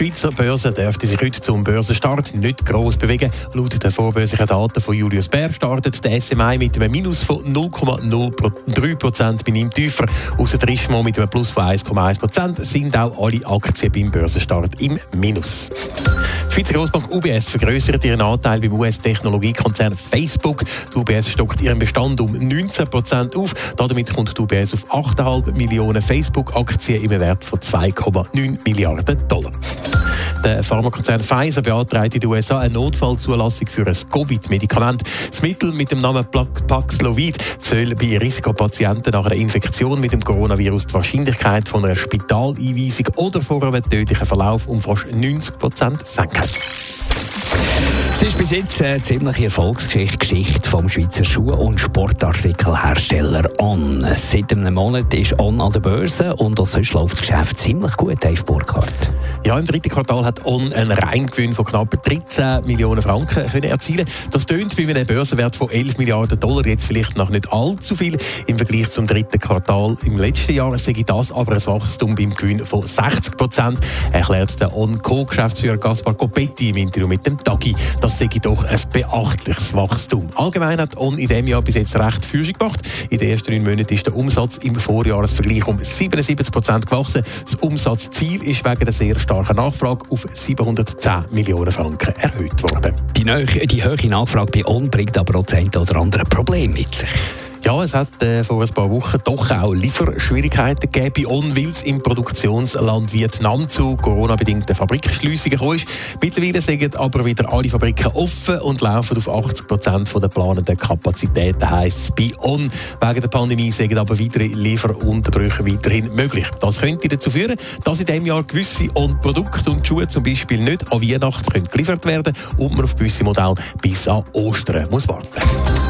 Die Schweizer Börse dürfte sich heute zum Börsenstart nicht gross bewegen. Laut den vorbörslichen Daten von Julius Bär startet der SMI mit einem Minus von 0,03 Prozent bei ihm tiefer. Außer der Richemont mit einem Plus von 1,1 Prozent sind auch alle Aktien beim Börsenstart im Minus. Schweizer Grossbank UBS vergrößert ihren Anteil beim US-Technologiekonzern Facebook. Die UBS stockt ihren Bestand um 19 Prozent auf. Damit kommt die UBS auf 8,5 Millionen Facebook-Aktien im Wert von 2,9 Milliarden Dollar. Der Pharmakonzern Pfizer beantragt in den USA eine Notfallzulassung für ein Covid-Medikament. Das Mittel mit dem Namen Paxlovid soll bei Risikopatienten nach einer Infektion mit dem Coronavirus die Wahrscheinlichkeit von einer Spitaleinweisung oder vor einem tödlichen Verlauf um fast 90 Prozent senken. Es ist bis jetzt eine ziemliche Erfolgsgeschichte Geschichte vom Schweizer Schuh- und Sportartikelhersteller On. Seit einem Monat ist On an der Börse und auch sonst läuft das Geschäft ziemlich gut, Dave Burkhardt. Ja, im dritten Quartal hat On einen Reingewinn von knapp 13 Millionen Franken können erzielen. Das tönt wie einem Börsenwert von 11 Milliarden Dollar jetzt vielleicht noch nicht allzu viel im Vergleich zum dritten Quartal im letzten Jahr. Sehe das aber ein Wachstum beim Gewinn von 60 Prozent, erklärt der On Co-Geschäftsführer Gaspar Copetti im Interview mit dem Tagi. Das sehe doch ein beachtliches Wachstum. Allgemein hat On in diesem Jahr bis jetzt recht Führung gemacht. In den ersten neun Monaten ist der Umsatz im Vorjahresvergleich um 77 Prozent gewachsen. Das Umsatzziel ist wegen der sehr starken Nachfrage auf 710 Millionen Franken erhöht worden. Die, die hohe Nachfrage bei On bringt aber auch das oder andere Problem mit sich. Ja, es hat äh, vor ein paar Wochen doch auch Lieferschwierigkeiten gegeben bei On, weil es im Produktionsland Vietnam zu Corona-bedingten Fabrikschliessungen gekommen ist. Mittlerweile sind aber wieder alle Fabriken offen und laufen auf 80 Prozent der planenden Kapazitäten, heisst es bei On. Wegen der Pandemie sind aber weitere Lieferunterbrüche weiterhin möglich. Das könnte dazu führen, dass in diesem Jahr gewisse On-Produkte und Schuhe zum Beispiel nicht an Weihnachten geliefert werden und man auf gewisse Modelle bis an Ostern muss warten